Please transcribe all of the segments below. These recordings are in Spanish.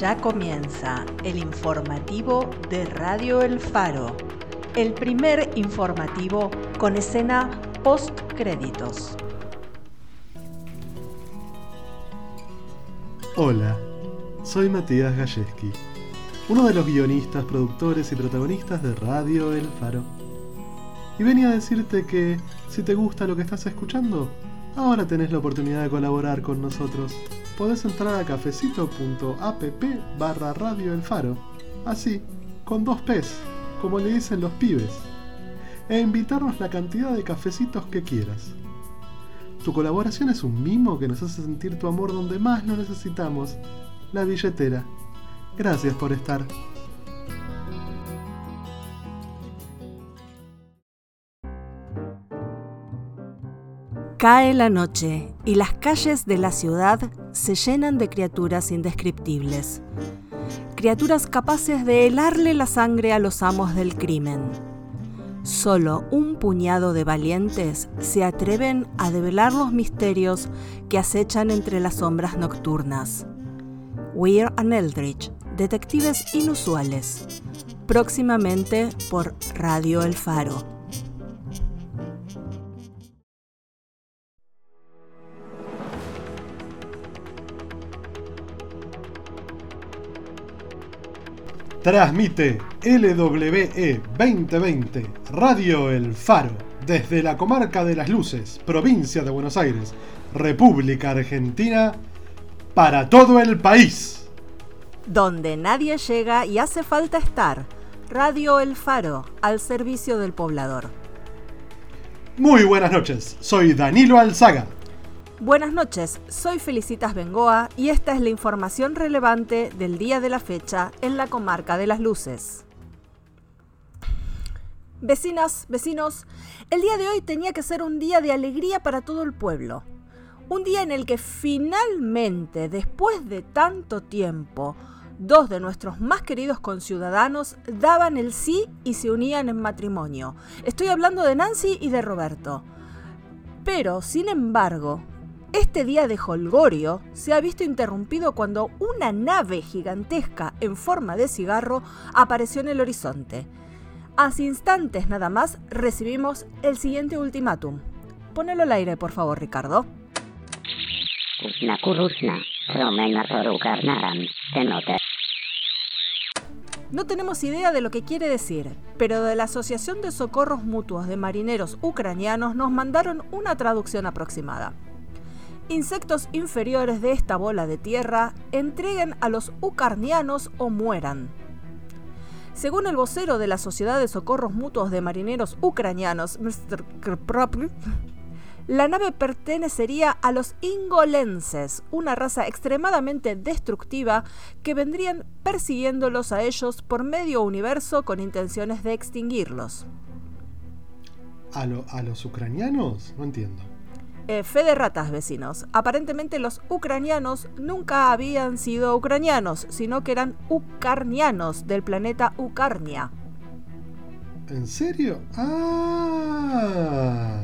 Ya comienza el informativo de Radio El Faro, el primer informativo con escena post créditos. Hola, soy Matías Galleski, uno de los guionistas, productores y protagonistas de Radio El Faro. Y venía a decirte que si te gusta lo que estás escuchando, ahora tenés la oportunidad de colaborar con nosotros. Podés entrar a cafecito.app barra Radio El Faro, así, con dos P's, como le dicen los pibes, e invitarnos la cantidad de cafecitos que quieras. Tu colaboración es un mimo que nos hace sentir tu amor donde más lo necesitamos, la billetera. Gracias por estar. Cae la noche y las calles de la ciudad se llenan de criaturas indescriptibles. Criaturas capaces de helarle la sangre a los amos del crimen Solo un puñado de valientes se atreven a develar los misterios que acechan entre las sombras nocturnas. Weir and Eldridge, Detectives Inusuales, próximamente por Radio El Faro. Transmite LWE 2020 Radio El Faro desde la comarca de las Luces, provincia de Buenos Aires, República Argentina, para todo el país. Donde nadie llega y hace falta estar. Radio El Faro, al servicio del poblador. Muy buenas noches, soy Danilo Alzaga. Buenas noches, soy Felicitas Bengoa y esta es la información relevante del día de la fecha en la comarca de las luces. Vecinas, vecinos, el día de hoy tenía que ser un día de alegría para todo el pueblo. Un día en el que finalmente, después de tanto tiempo, dos de nuestros más queridos conciudadanos daban el sí y se unían en matrimonio. Estoy hablando de Nancy y de Roberto. Pero, sin embargo, este día de holgorio se ha visto interrumpido cuando una nave gigantesca en forma de cigarro apareció en el horizonte. Hace instantes nada más recibimos el siguiente ultimátum. Ponelo al aire, por favor, Ricardo. No tenemos idea de lo que quiere decir, pero de la Asociación de Socorros Mutuos de Marineros Ucranianos nos mandaron una traducción aproximada insectos inferiores de esta bola de tierra entreguen a los ucarnianos o mueran. Según el vocero de la Sociedad de Socorros Mutuos de Marineros Ucranianos, Mr. la nave pertenecería a los ingolenses, una raza extremadamente destructiva que vendrían persiguiéndolos a ellos por medio universo con intenciones de extinguirlos. ¿A, a los ucranianos? No entiendo. Eh, fe de ratas, vecinos. Aparentemente los ucranianos nunca habían sido ucranianos, sino que eran ucarnianos del planeta Ucarnia. ¿En serio? Ah.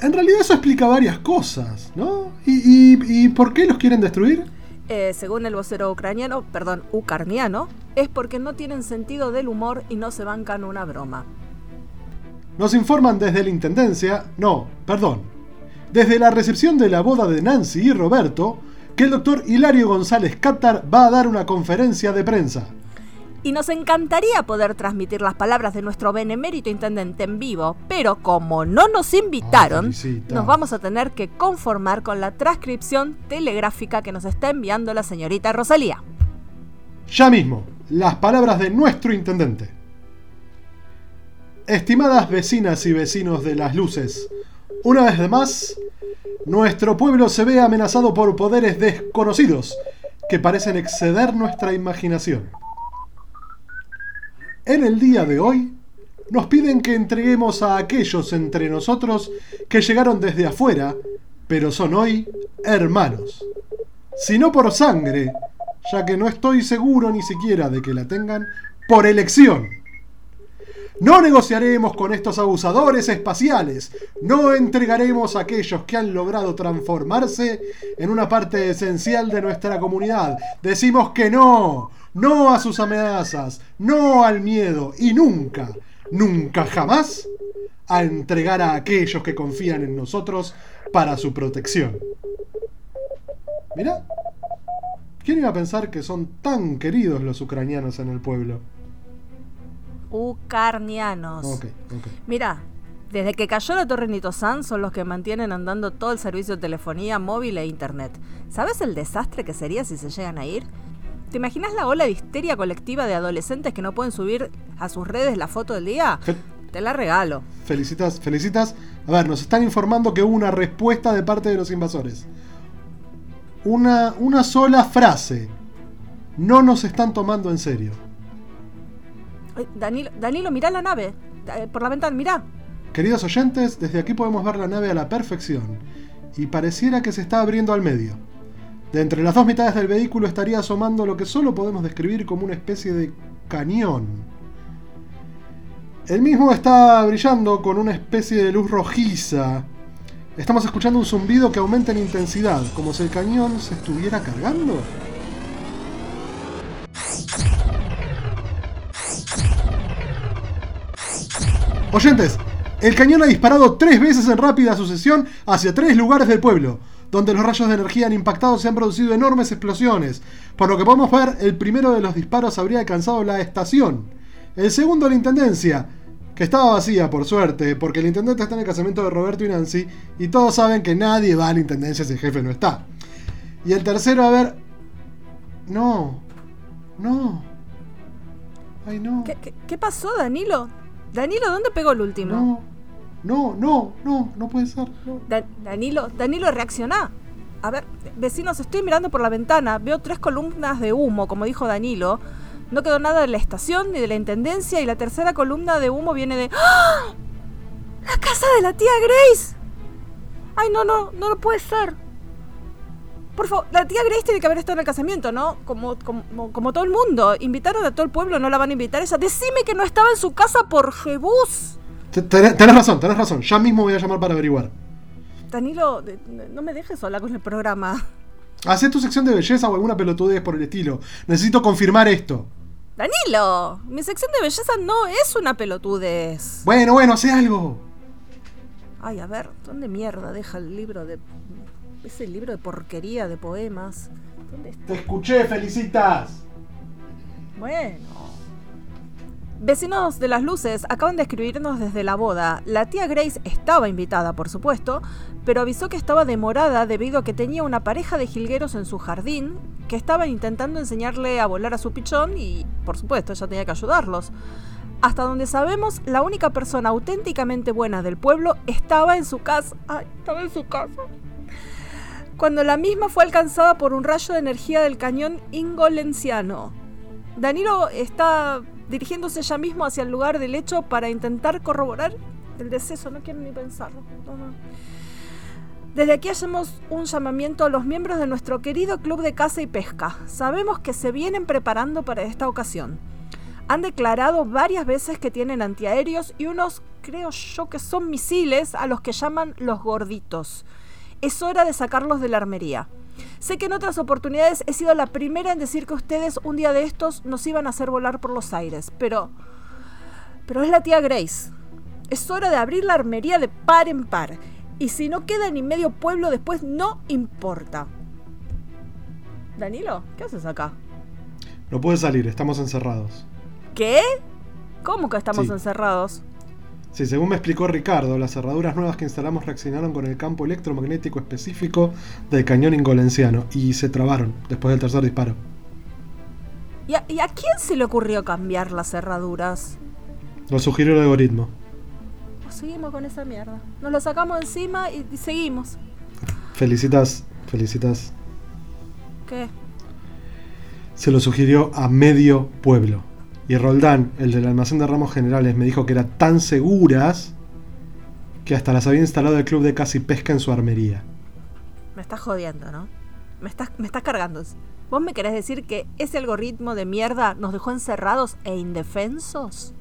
En realidad eso explica varias cosas, ¿no? ¿Y, por qué los quieren destruir? Eh, según el vocero ucraniano, perdón, ucarniano, es porque no tienen sentido del humor y no se bancan una broma. Nos informan desde la Intendencia, no, perdón, desde la recepción de la boda de Nancy y Roberto, que el doctor Hilario González Cátar va a dar una conferencia de prensa. Y nos encantaría poder transmitir las palabras de nuestro benemérito intendente en vivo, pero como no nos invitaron, ah, nos vamos a tener que conformar con la transcripción telegráfica que nos está enviando la señorita Rosalía. Ya mismo, las palabras de nuestro intendente. Estimadas vecinas y vecinos de las luces, una vez más, nuestro pueblo se ve amenazado por poderes desconocidos que parecen exceder nuestra imaginación. En el día de hoy, nos piden que entreguemos a aquellos entre nosotros que llegaron desde afuera, pero son hoy hermanos. Si no por sangre, ya que no estoy seguro ni siquiera de que la tengan, por elección. No negociaremos con estos abusadores espaciales. No entregaremos a aquellos que han logrado transformarse en una parte esencial de nuestra comunidad. Decimos que no. No a sus amenazas. No al miedo. Y nunca, nunca jamás a entregar a aquellos que confían en nosotros para su protección. Mira, ¿quién iba a pensar que son tan queridos los ucranianos en el pueblo? Ucranianos. Ok, ok. Mira, desde que cayó la torre Nitosan son los que mantienen andando todo el servicio de telefonía móvil e internet. ¿Sabes el desastre que sería si se llegan a ir? ¿Te imaginas la ola de histeria colectiva de adolescentes que no pueden subir a sus redes la foto del día? Te la regalo. Felicitas, felicitas. A ver, nos están informando que hubo una respuesta de parte de los invasores. Una, una sola frase. No nos están tomando en serio. Danilo, Danilo, mirá la nave. Eh, Por la ventana, mirá. Queridos oyentes, desde aquí podemos ver la nave a la perfección. Y pareciera que se está abriendo al medio. De entre las dos mitades del vehículo estaría asomando lo que solo podemos describir como una especie de cañón. El mismo está brillando con una especie de luz rojiza. Estamos escuchando un zumbido que aumenta en intensidad, como si el cañón se estuviera cargando. Oyentes, el cañón ha disparado tres veces en rápida sucesión hacia tres lugares del pueblo, donde los rayos de energía han impactado se han producido enormes explosiones. Por lo que podemos ver, el primero de los disparos habría alcanzado la estación. El segundo la intendencia, que estaba vacía por suerte, porque el intendente está en el casamiento de Roberto y Nancy, y todos saben que nadie va a la intendencia si el jefe no está. Y el tercero, a ver... No. No. Ay, no. ¿Qué, qué- qué pasó, Danilo? Danilo, ¿dónde pegó el último? No. No, no, no, no puede ser. no. Da- Danilo, Danilo, reaccioná. A ver, vecinos, estoy mirando por la ventana, veo tres columnas de humo, como dijo Danilo. No quedó nada de la estación ni de la intendencia y la tercera columna de humo viene de... ¡Ah! ¡La casa de la tía Grace! Ay, no, no, no lo puede ser. Por favor, la tía Grace tiene que haber estado en el casamiento, ¿no? Como, como, como todo el mundo. Invitaron a todo el pueblo, no la van a invitar a ella. Decime que no estaba en su casa por Jebús. Te- Tenés, tenés razón, tenés razón. Ya mismo voy a llamar para averiguar. Danilo, no me dejes sola con el programa. Hacé tu sección de belleza o alguna pelotudez por el estilo. Necesito confirmar esto. Danilo, mi sección de belleza no es una pelotudez. Bueno, bueno, hacé algo. Ay, a ver, ¿dónde mierda deja el libro de... ese libro de porquería de poemas? ¿Dónde está? Te escuché, felicitas. Bueno. Vecinos de las luces acaban de escribirnos desde la boda. La tía Grace estaba invitada, por supuesto, pero avisó que estaba demorada debido a que tenía una pareja de jilgueros en su jardín que estaban intentando enseñarle a volar a su pichón y, por supuesto, ella tenía que ayudarlos. Hasta donde sabemos, la única persona auténticamente buena del pueblo estaba en su casa. Ay, estaba en su casa. Cuando la misma fue alcanzada por un rayo de energía del cañón ingolenciano. Danilo está dirigiéndose ya mismo hacia el lugar del hecho para intentar corroborar el deceso. No quiero ni pensarlo. Desde aquí hacemos un llamamiento a los miembros de nuestro querido club de caza y pesca. Sabemos que se vienen preparando para esta ocasión. Han declarado varias veces que tienen antiaéreos y unos, creo yo, que son misiles a los que llaman los gorditos. Es hora de sacarlos de la armería. Sé que en otras oportunidades he sido la primera en decir que ustedes un día de estos nos iban a hacer volar por los aires, pero... Pero es la tía Grace. Es hora de abrir la armería de par en par. Y si no queda ni medio pueblo después, no importa. Danilo, ¿qué haces acá? No puede salir, estamos encerrados. ¿Qué? ¿Cómo que estamos Sí. encerrados? Sí, según me explicó Ricardo, las cerraduras nuevas que instalamos reaccionaron con el campo electromagnético específico del cañón ingolenciano y se trabaron después del tercer disparo. ¿Y a, y a quién se le ocurrió cambiar las cerraduras? Lo sugirió el algoritmo. Pues seguimos con esa mierda. Nos lo sacamos encima y, y seguimos. Felicitas, felicitas. ¿Qué? Se lo sugirió a medio pueblo. Y Roldán, el del almacén de ramos generales, me dijo que eran tan seguras que hasta las había instalado el club de y pesca en su armería. Me estás jodiendo, ¿no? Me estás, me estás cargando. ¿Vos me querés decir que ese algoritmo de mierda nos dejó encerrados e indefensos?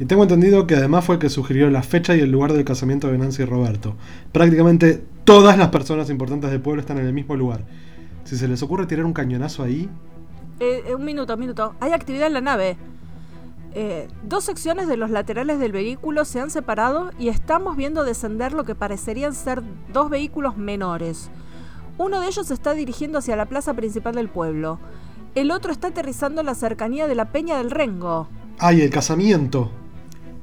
Y tengo entendido que además fue el que sugirió la fecha y el lugar del casamiento de Nancy y Roberto. Prácticamente todas las personas importantes del pueblo están en el mismo lugar. Si se les ocurre tirar un cañonazo ahí, Eh, eh, un minuto, un minuto. Hay actividad en la nave. Eh, dos secciones de los laterales del vehículo se han separado y estamos viendo descender lo que parecerían ser dos vehículos menores. Uno de ellos se está dirigiendo hacia la plaza principal del pueblo. El otro está aterrizando en la cercanía de la Peña del Rengo. ¡ay, el casamiento!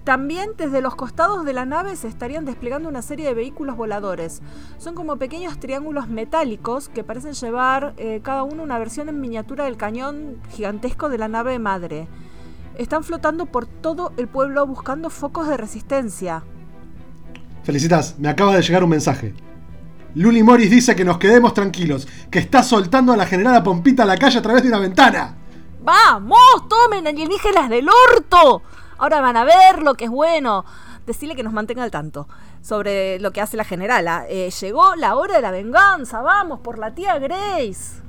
También desde los costados de la nave se estarían desplegando una serie de vehículos voladores. Son como pequeños triángulos metálicos que parecen llevar eh, cada uno una versión en miniatura del cañón gigantesco de la nave madre. Están flotando por todo el pueblo buscando focos de resistencia. Felicitas, me acaba de llegar un mensaje. Luli Morris dice que nos quedemos tranquilos, que está soltando a la generala Pompita a la calle a través de una ventana. ¡Vamos! ¡Tomen alienígenas del orto! Ahora van a ver lo que es bueno. Decirle que nos mantenga al tanto sobre lo que hace la generala. Eh, llegó la hora de la venganza. Vamos por la tía Grace.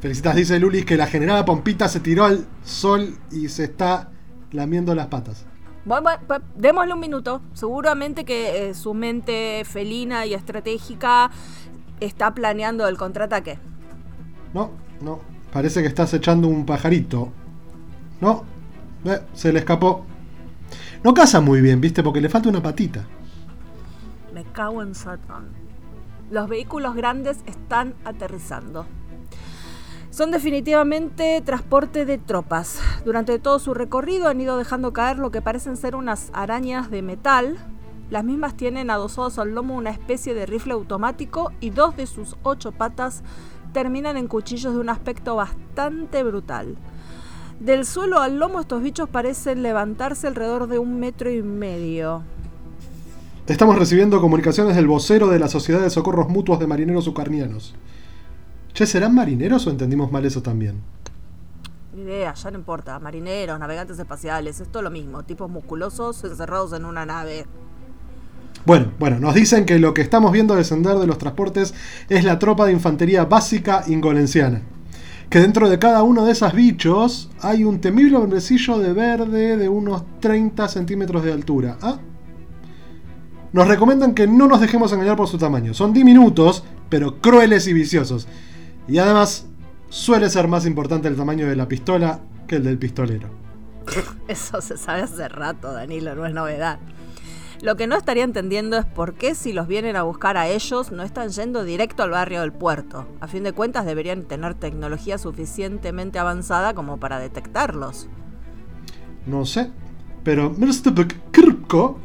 Felicitas, dice Lulis que la generala Pompita se tiró al sol y se está lamiendo las patas. Bueno, bueno, pues, démosle un minuto. Seguramente que eh, su mente felina y estratégica está planeando el contraataque. No, no, parece que estás echando un pajarito. No, eh, se le escapó. No caza muy bien, viste, porque le falta una patita. Me cago en Satán. Los vehículos grandes están aterrizando. Son definitivamente transporte de tropas. Durante todo su recorrido han ido dejando caer lo que parecen ser unas arañas de metal. Las mismas tienen adosados al lomo una especie de rifle automático y dos de sus ocho patas terminan en cuchillos de un aspecto bastante brutal. Del suelo al lomo estos bichos parecen levantarse alrededor de un metro y medio. Estamos recibiendo comunicaciones del vocero de la Sociedad de Socorros Mutuos de Marineros Ucranianos. Che, ¿serán marineros o entendimos mal eso también? Ni idea, ya no importa. Marineros, navegantes espaciales, es todo lo mismo. Tipos musculosos encerrados en una nave. Bueno, bueno, nos dicen que lo que estamos viendo descender de los transportes es la tropa de infantería básica ingolenciana. Que dentro de cada uno de esos bichos hay un temible hombrecillo de verde de unos 30 centímetros de altura. ¿Ah? Nos recomiendan que no nos dejemos engañar por su tamaño. Son diminutos, pero crueles y viciosos. Y además, suele ser más importante el tamaño de la pistola que el del pistolero. Eso se sabe hace rato, Danilo, no es novedad. Lo que no estaría entendiendo es por qué si los vienen a buscar a ellos no están yendo directo al barrio del puerto. A fin de cuentas deberían tener tecnología suficientemente avanzada como para detectarlos. No sé, pero Mr. Kripko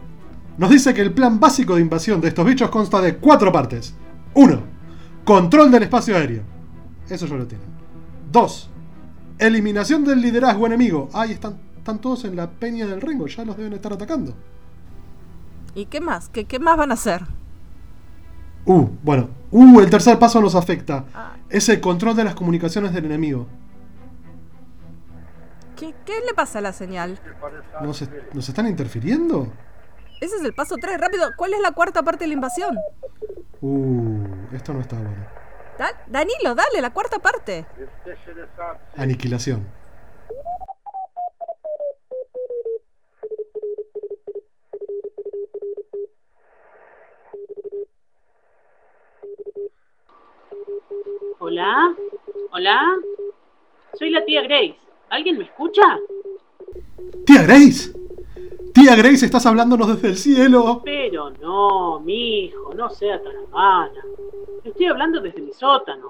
nos dice que el plan básico de invasión de estos bichos consta de cuatro partes. 1. Control del espacio aéreo. Eso ya lo tienen. 2. Eliminación del liderazgo enemigo. Ahí están, están todos en la peña del Rengo, ya los deben estar atacando. ¿Y qué más? ¿Qué, qué más van a hacer? Uh, bueno. Uh, el tercer paso nos afecta. Ah. Es el control de las comunicaciones del enemigo. ¿Qué, qué le pasa a la señal? ¿Nos, est- nos están interfiriendo? Ese es el paso 3, rápido. ¿Cuál es la cuarta parte de la invasión? Uh, esto no está bueno. Da- Danilo, dale, la cuarta parte. Aniquilación. Hola, hola. Soy la tía Grace. ¿Alguien me escucha? ¡Tía Grace! ¡Tía Grace, estás hablándonos desde el cielo! Pero no, mi hijo, no sea tan mala. Estoy hablando desde mi sótano.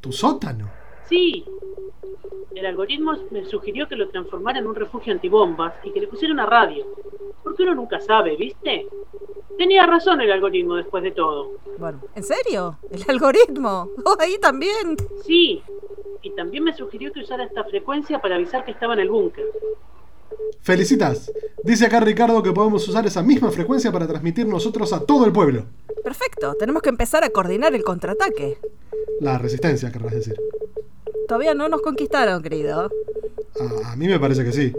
¿Tu sótano? Sí. El algoritmo me sugirió que lo transformara en un refugio antibombas y que le pusiera una radio. Porque uno nunca sabe, ¿viste? Tenía razón el algoritmo después de todo. Bueno, ¿en serio? ¿El algoritmo? Oh, ahí también. Sí. Y también me sugirió que usara esta frecuencia para avisar que estaba en el búnker. Felicitas. Dice acá Ricardo que podemos usar esa misma frecuencia para transmitir nosotros a todo el pueblo. Perfecto, tenemos que empezar a coordinar el contraataque. La resistencia, querrás decir. Todavía no nos conquistaron, querido. A, a mí me parece que sí.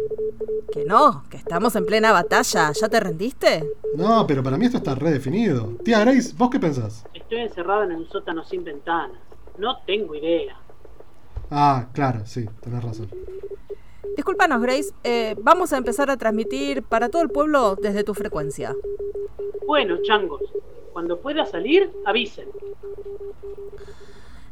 Que no, que estamos en plena batalla. ¿Ya te rendiste? No, pero para mí esto está redefinido. Tía Grace, ¿vos qué pensás? Estoy encerrado en un sótano sin ventanas. No tengo idea. Ah, claro, sí, tenés razón. Disculpanos, Grace, eh, vamos a empezar a transmitir para todo el pueblo desde tu frecuencia. Bueno, changos, cuando pueda salir, avisen.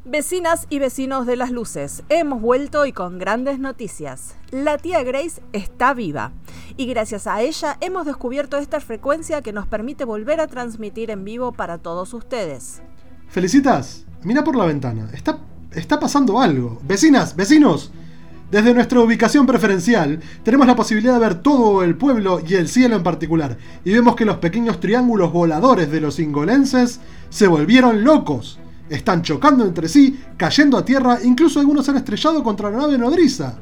Vecinas y vecinos de las luces, hemos vuelto y con grandes noticias. La tía Grace está viva y gracias a ella hemos descubierto esta frecuencia que nos permite volver a transmitir en vivo para todos ustedes. Felicitas, mira por la ventana, está, está pasando algo. Vecinas, vecinos, desde nuestra ubicación preferencial tenemos la posibilidad de ver todo el pueblo y el cielo en particular y vemos que los pequeños triángulos voladores de los ingolenses se volvieron locos están chocando entre sí, cayendo a tierra, incluso algunos han estrellado contra la nave nodriza.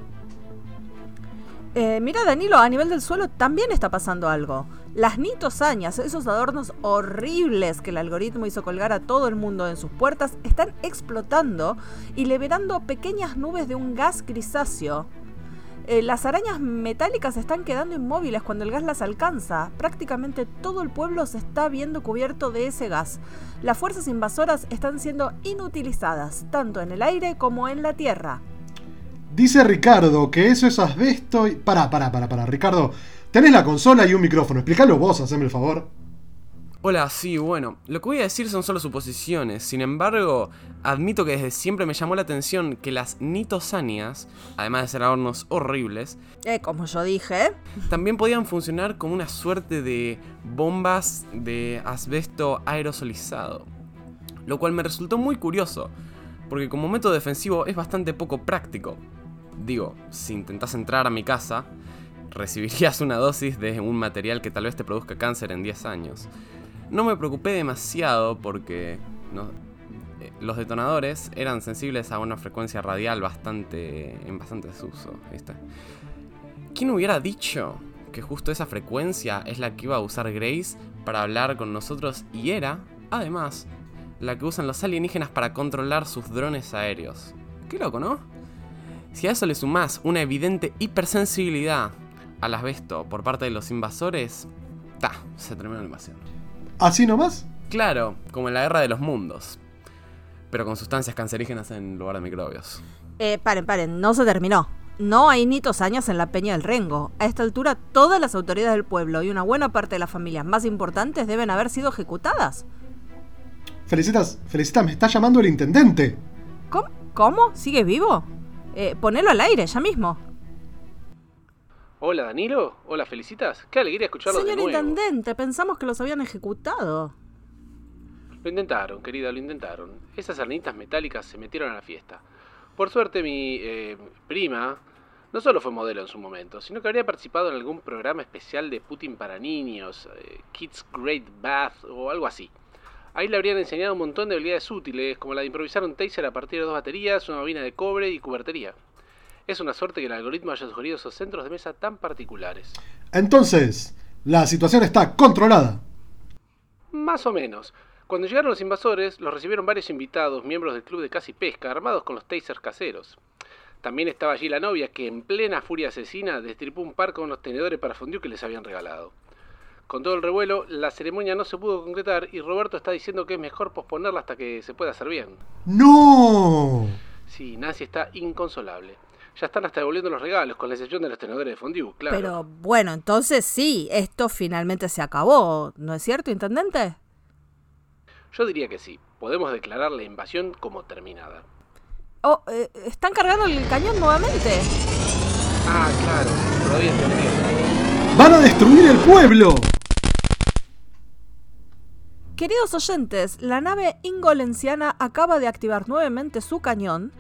Eh, mira, Danilo, a nivel del suelo también está pasando algo. Las nitosañas, esos adornos horribles que el algoritmo hizo colgar a todo el mundo en sus puertas, están explotando y liberando pequeñas nubes de un gas grisáceo eh, las arañas metálicas están quedando inmóviles cuando el gas las alcanza. Prácticamente todo el pueblo se está viendo cubierto de ese gas. Las fuerzas invasoras están siendo inutilizadas, tanto en el aire como en la tierra. Dice Ricardo que eso es asbesto y... Pará, pará, pará, pará. Ricardo, tenés la consola y un micrófono. Explícalo vos, haceme el favor. Hola, sí, bueno, lo que voy a decir son solo suposiciones. Sin embargo, admito que desde siempre me llamó la atención que las nitosanias, además de ser adornos horribles, eh, como yo dije, también podían funcionar como una suerte de bombas de asbesto aerosolizado. Lo cual me resultó muy curioso, porque como método defensivo es bastante poco práctico. Digo, si intentas entrar a mi casa, recibirías una dosis de un material que tal vez te produzca cáncer en 10 años. No me preocupé demasiado porque eh, los detonadores eran sensibles a una frecuencia radial bastante en bastante desuso. ¿Quién hubiera dicho que justo esa frecuencia es la que iba a usar Grace para hablar con nosotros y era, además, la que usan los alienígenas para controlar sus drones aéreos? Qué loco, ¿no? Si a eso le sumás una evidente hipersensibilidad al asbesto por parte de los invasores, ta, se terminó la invasión. ¿Así nomás? Claro, como en la guerra de los mundos. Pero con sustancias cancerígenas en lugar de microbios. Eh, paren, paren, no se terminó. No hay nitos años en la Peña del Rengo. A esta altura, todas las autoridades del pueblo y una buena parte de las familias más importantes deben haber sido ejecutadas. Felicitas, Felicitas, me está llamando el intendente. ¿Cómo? ¿Cómo? ¿Sigue vivo? Eh, ponelo al aire, ya mismo. Hola Danilo, hola Felicitas, qué alegría escucharlos Señor de nuevo. intendente, pensamos que los habían ejecutado. Lo intentaron, querida, lo intentaron. Esas arnitas metálicas se metieron a la fiesta. Por suerte mi eh, prima no solo fue modelo en su momento, sino que habría participado en algún programa especial de Putin para niños, eh, Kids Great Bath o algo así. Ahí le habrían enseñado un montón de habilidades útiles, como la de improvisar un taser a partir de dos baterías, una bobina de cobre y cubertería. Es una suerte que el algoritmo haya sugerido esos centros de mesa tan particulares. Entonces, la situación está controlada. Más o menos. Cuando llegaron los invasores, los recibieron varios invitados, miembros del club de y pesca, armados con los tasers caseros. También estaba allí la novia, que en plena furia asesina destripó un par con los tenedores para fondue que les habían regalado. Con todo el revuelo, la ceremonia no se pudo concretar y Roberto está diciendo que es mejor posponerla hasta que se pueda hacer bien. ¡No! Sí, Nancy está inconsolable. Ya están hasta devolviendo los regalos, con la excepción de los tenedores de fondue, claro. Pero bueno, entonces sí, esto finalmente se acabó, ¿no es cierto, intendente? Yo diría que sí. Podemos declarar la invasión como terminada. Oh, eh, ¿están cargando el cañón nuevamente? Ah, claro, todavía entendí. ¡Van a destruir el pueblo! Queridos oyentes, la nave ingolenciana acaba de activar nuevamente su cañón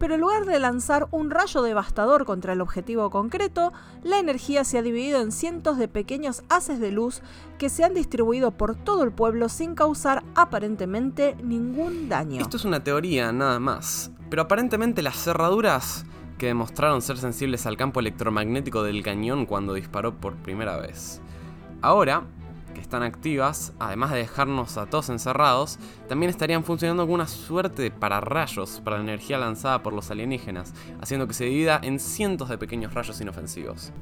pero en lugar de lanzar un rayo devastador contra el objetivo concreto, la energía se ha dividido en cientos de pequeños haces de luz que se han distribuido por todo el pueblo sin causar aparentemente ningún daño. Esto es una teoría nada más, pero aparentemente las cerraduras que demostraron ser sensibles al campo electromagnético del cañón cuando disparó por primera vez. Ahora, que están activas, además de dejarnos a todos encerrados, también estarían funcionando como una suerte de pararrayos para la energía lanzada por los alienígenas, haciendo que se divida en cientos de pequeños rayos inofensivos.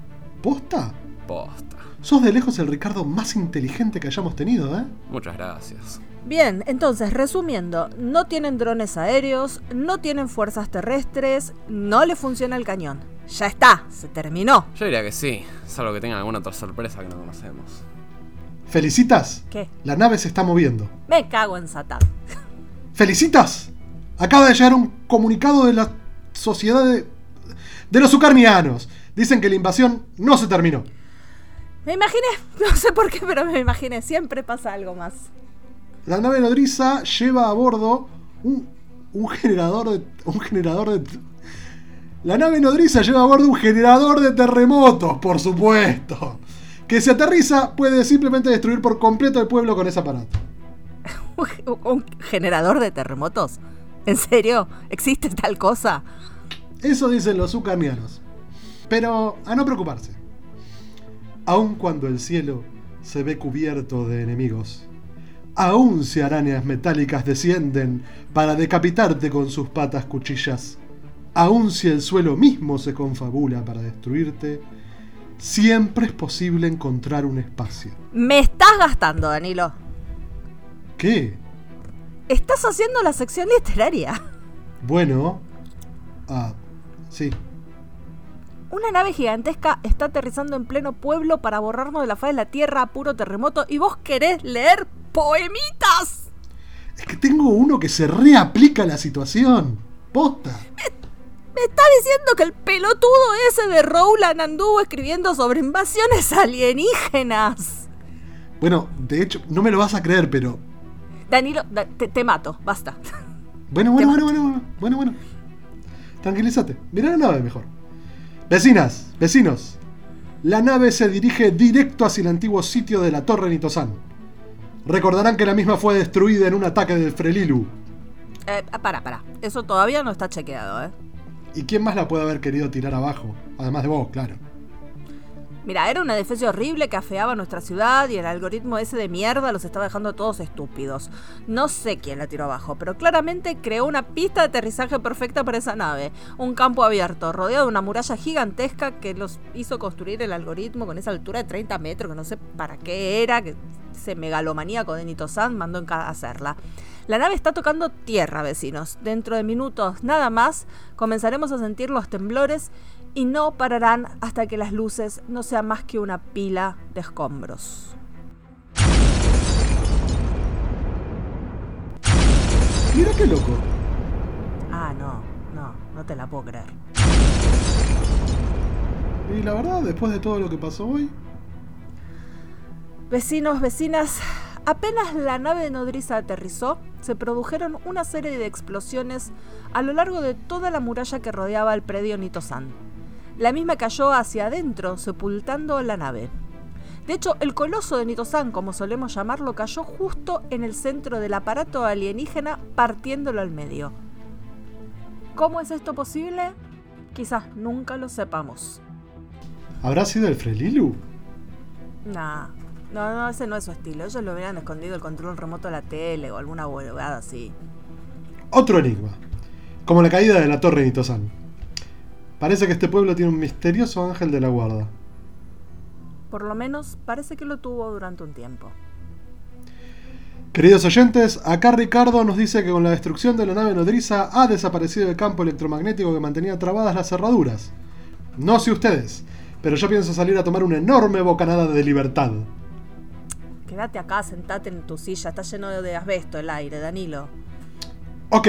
¿Posta? Posta. Sos de lejos el Ricardo más inteligente que hayamos tenido, ¿eh? Muchas gracias. Bien, entonces, resumiendo, no tienen drones aéreos, no tienen fuerzas terrestres, no le funciona el cañón. ya está, se terminó. Yo diría que sí, salvo que tengan alguna otra sorpresa que no conocemos. ¿Felicitas? ¿Qué? La nave se está moviendo. Me cago en Satán. ¡Felicitas! Acaba de llegar un comunicado de la sociedad de, de los ucarnianos. Dicen que la invasión no se terminó. Me imaginé, no sé por qué, pero me imaginé, siempre pasa algo más. La nave nodriza lleva a bordo un, un generador de. un generador de. La nave nodriza lleva a bordo un generador de terremotos, por supuesto. Que si aterriza puede simplemente destruir por completo el pueblo con ese aparato. ¿Un, generador de terremotos? ¿En serio? ¿Existe tal cosa? Eso dicen los ucranianos. Pero a no preocuparse. Aun cuando el cielo se ve cubierto de enemigos, aún si arañas metálicas descienden para decapitarte con sus patas cuchillas, aun si el suelo mismo se confabula para destruirte, siempre es posible encontrar un espacio. Me estás gastando, Danilo. ¿Qué? Estás haciendo la sección literaria. Bueno. Ah, sí. Una nave gigantesca está aterrizando en pleno pueblo para borrarnos de la faz de la tierra a puro terremoto y vos querés leer poemitas. Es que tengo uno que se reaplica a la situación. Posta. Diciendo que el pelotudo ese de Rowland anduvo escribiendo sobre invasiones alienígenas. Bueno, de hecho, no me lo vas a creer, pero. Danilo, da- te, te mato, basta. Bueno, bueno, bueno, bueno, bueno, bueno, bueno. Tranquilízate. Mirá la nave mejor. Vecinas, vecinos. La nave se dirige directo hacia el antiguo sitio de la Torre Nitosan. Recordarán que la misma fue destruida en un ataque del Frelilu. Eh, para, para. Eso todavía no está chequeado, ¿eh? ¿Y quién más la puede haber querido tirar abajo? Además de vos, claro. Mira, era una defensa horrible que afeaba nuestra ciudad y el algoritmo ese de mierda los estaba dejando todos estúpidos. No sé quién la tiró abajo, pero claramente creó una pista de aterrizaje perfecta para esa nave. Un campo abierto, rodeado de una muralla gigantesca que los hizo construir el algoritmo con esa altura de 30 metros, que no sé para qué era, que ese megalomaníaco de Nito-san mandó en ca- hacerla. La nave está tocando tierra, vecinos. Dentro de minutos, nada más, comenzaremos a sentir los temblores y no pararán hasta que las luces no sean más que una pila de escombros. Mira qué loco. Ah, no, no, no te la puedo creer. Y la verdad, después de todo lo que pasó hoy, Vecinos, vecinas, apenas la nave nodriza aterrizó, se produjeron una serie de explosiones a lo largo de toda la muralla que rodeaba el predio Nito-san. La misma cayó hacia adentro, sepultando la nave. De hecho, el coloso de Nito-san, como solemos llamarlo, cayó justo en el centro del aparato alienígena, partiéndolo al medio. ¿Cómo es esto posible? Quizás nunca lo sepamos. ¿habrá sido el Frelilu? Nah, no, no, ese no es su estilo. Ellos lo hubieran escondido el control remoto de la tele o alguna huevada así. Otro enigma. Como la caída de la Torre Nitosan. Parece que este pueblo tiene un misterioso ángel de la guarda. Por lo menos parece que lo tuvo durante un tiempo. Queridos oyentes, acá Ricardo nos dice que con la destrucción de la nave nodriza ha desaparecido el campo electromagnético que mantenía trabadas las cerraduras. No sé ustedes, pero yo pienso salir a tomar una enorme bocanada de libertad. Quédate acá, sentate en tu silla. Está lleno de asbesto el aire, Danilo. Ok.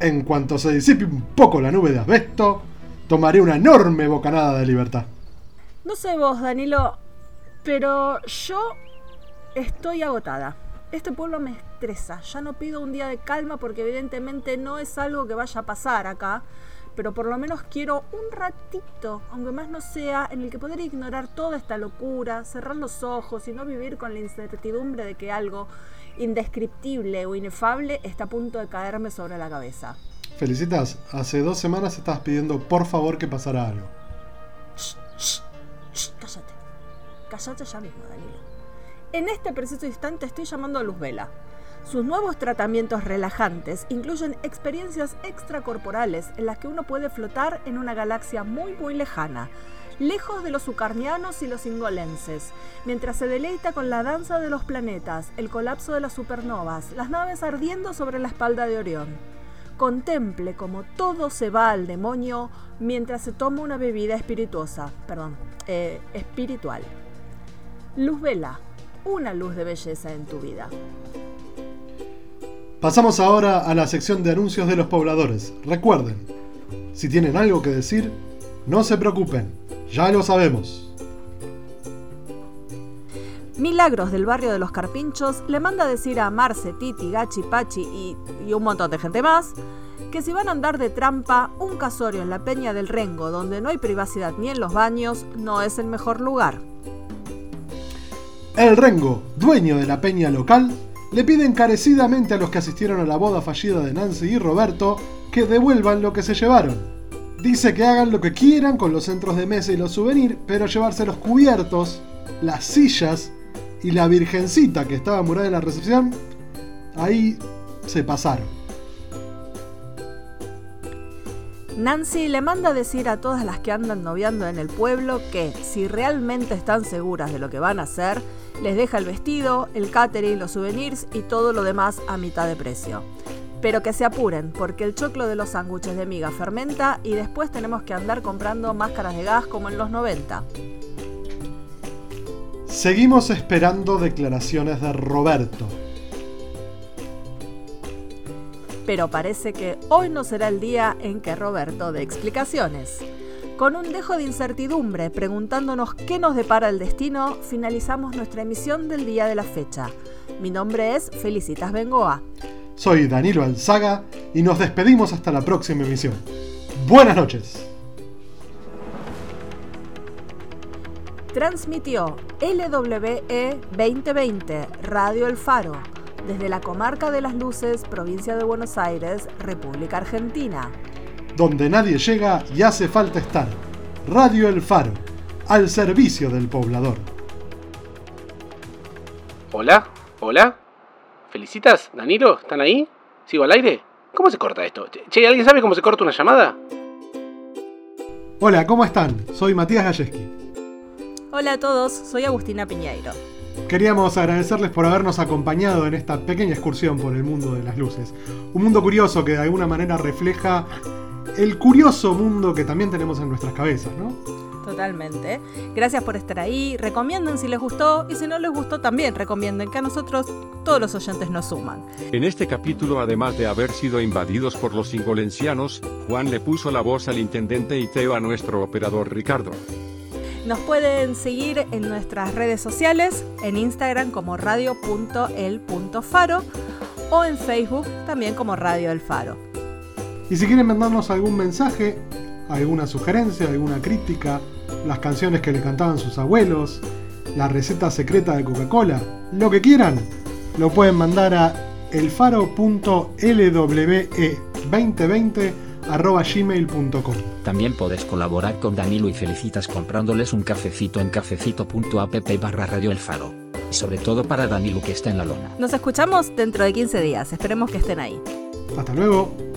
En cuanto se disipe un poco la nube de asbesto, tomaré una enorme bocanada de libertad. No sé vos, Danilo, pero yo estoy agotada. Este pueblo me estresa. Ya no pido un día de calma porque evidentemente no es algo que vaya a pasar acá. Pero por lo menos quiero un ratito, aunque más no sea, en el que poder ignorar toda esta locura, cerrar los ojos y no vivir con la incertidumbre de que algo indescriptible o inefable está a punto de caerme sobre la cabeza. Felicitas, hace dos semanas estabas pidiendo por favor que pasara algo. Shh, shh, shh, cállate. Cállate ya mismo, Danilo. En este preciso instante estoy llamando a Luz Vela. Sus nuevos tratamientos relajantes incluyen experiencias extracorporales en las que uno puede flotar en una galaxia muy muy lejana, lejos de los ucarnianos y los ingolenses, mientras se deleita con la danza de los planetas, el colapso de las supernovas, las naves ardiendo sobre la espalda de Orión. contemple como todo se va al demonio mientras se toma una bebida perdón, eh, espiritual. Luz vela, una luz de belleza en tu vida. Pasamos ahora a la sección de anuncios de los pobladores. Recuerden, si tienen algo que decir, no se preocupen, ya lo sabemos. Milagros del barrio de los Carpinchos le manda a decir a Marce, Titi, Gachi, Pachi y, y un montón de gente más que si van a andar de trampa, un casorio en la Peña del Rengo, donde no hay privacidad ni en los baños, no es el mejor lugar. El Rengo, dueño de la peña local, le pide encarecidamente a los que asistieron a la boda fallida de Nancy y Roberto que devuelvan lo que se llevaron. Dice que hagan lo que quieran con los centros de mesa y los souvenirs, pero llevarse los cubiertos, las sillas y la virgencita que estaba murada en la recepción, ahí se pasaron. Nancy le manda a decir a todas las que andan noviando en el pueblo que, si realmente están seguras de lo que van a hacer, les deja el vestido, el catering, los souvenirs y todo lo demás a mitad de precio. Pero que se apuren, porque el choclo de los sándwiches de miga fermenta y después tenemos que andar comprando máscaras de gas como en los 90. Seguimos esperando declaraciones de Roberto. Pero parece que hoy no será el día en que Roberto dé explicaciones. Con un dejo de incertidumbre, preguntándonos qué nos depara el destino, finalizamos nuestra emisión del día de la fecha. Mi nombre es Felicitas Bengoa. Soy Danilo Alzaga y nos despedimos hasta la próxima emisión. Buenas noches. Transmitió LWE 2020 Radio El Faro desde la comarca de Las Luces, provincia de Buenos Aires, República Argentina. Donde nadie llega y hace falta estar. Radio El Faro, al servicio del poblador. Hola, hola. ¿Felicitas? ¿Danilo? ¿Están ahí? ¿Sigo al aire? ¿Cómo se corta esto? Che, ¿alguien sabe cómo se corta una llamada? Hola, ¿cómo están? Soy Matías Galleski. Hola a todos, soy Agustina Piñeiro. Queríamos agradecerles por habernos acompañado en esta pequeña excursión por el mundo de las luces. Un mundo curioso que de alguna manera refleja el curioso mundo que también tenemos en nuestras cabezas, ¿no? Totalmente. Gracias por estar ahí. Recomienden si les gustó y si no les gustó también recomienden que a nosotros todos los oyentes nos suman. En este capítulo, además de haber sido invadidos por los ingolencianos, Juan le puso la voz al intendente y Teo a nuestro operador Ricardo. Nos pueden seguir en nuestras redes sociales, en Instagram como radio.el.faro o en Facebook también como Radio El Faro. Y si quieren mandarnos algún mensaje, alguna sugerencia, alguna crítica, las canciones que le cantaban sus abuelos, la receta secreta de Coca-Cola, lo que quieran, lo pueden mandar a elfaro.lwe2020 arroba gmail.com. También podés colaborar con Danilo y Felicitas comprándoles un cafecito en cafecito.app barra Radio El Faro. Y sobre todo para Danilo que está en la lona. Nos escuchamos dentro de 15 días, esperemos que estén ahí. Hasta luego.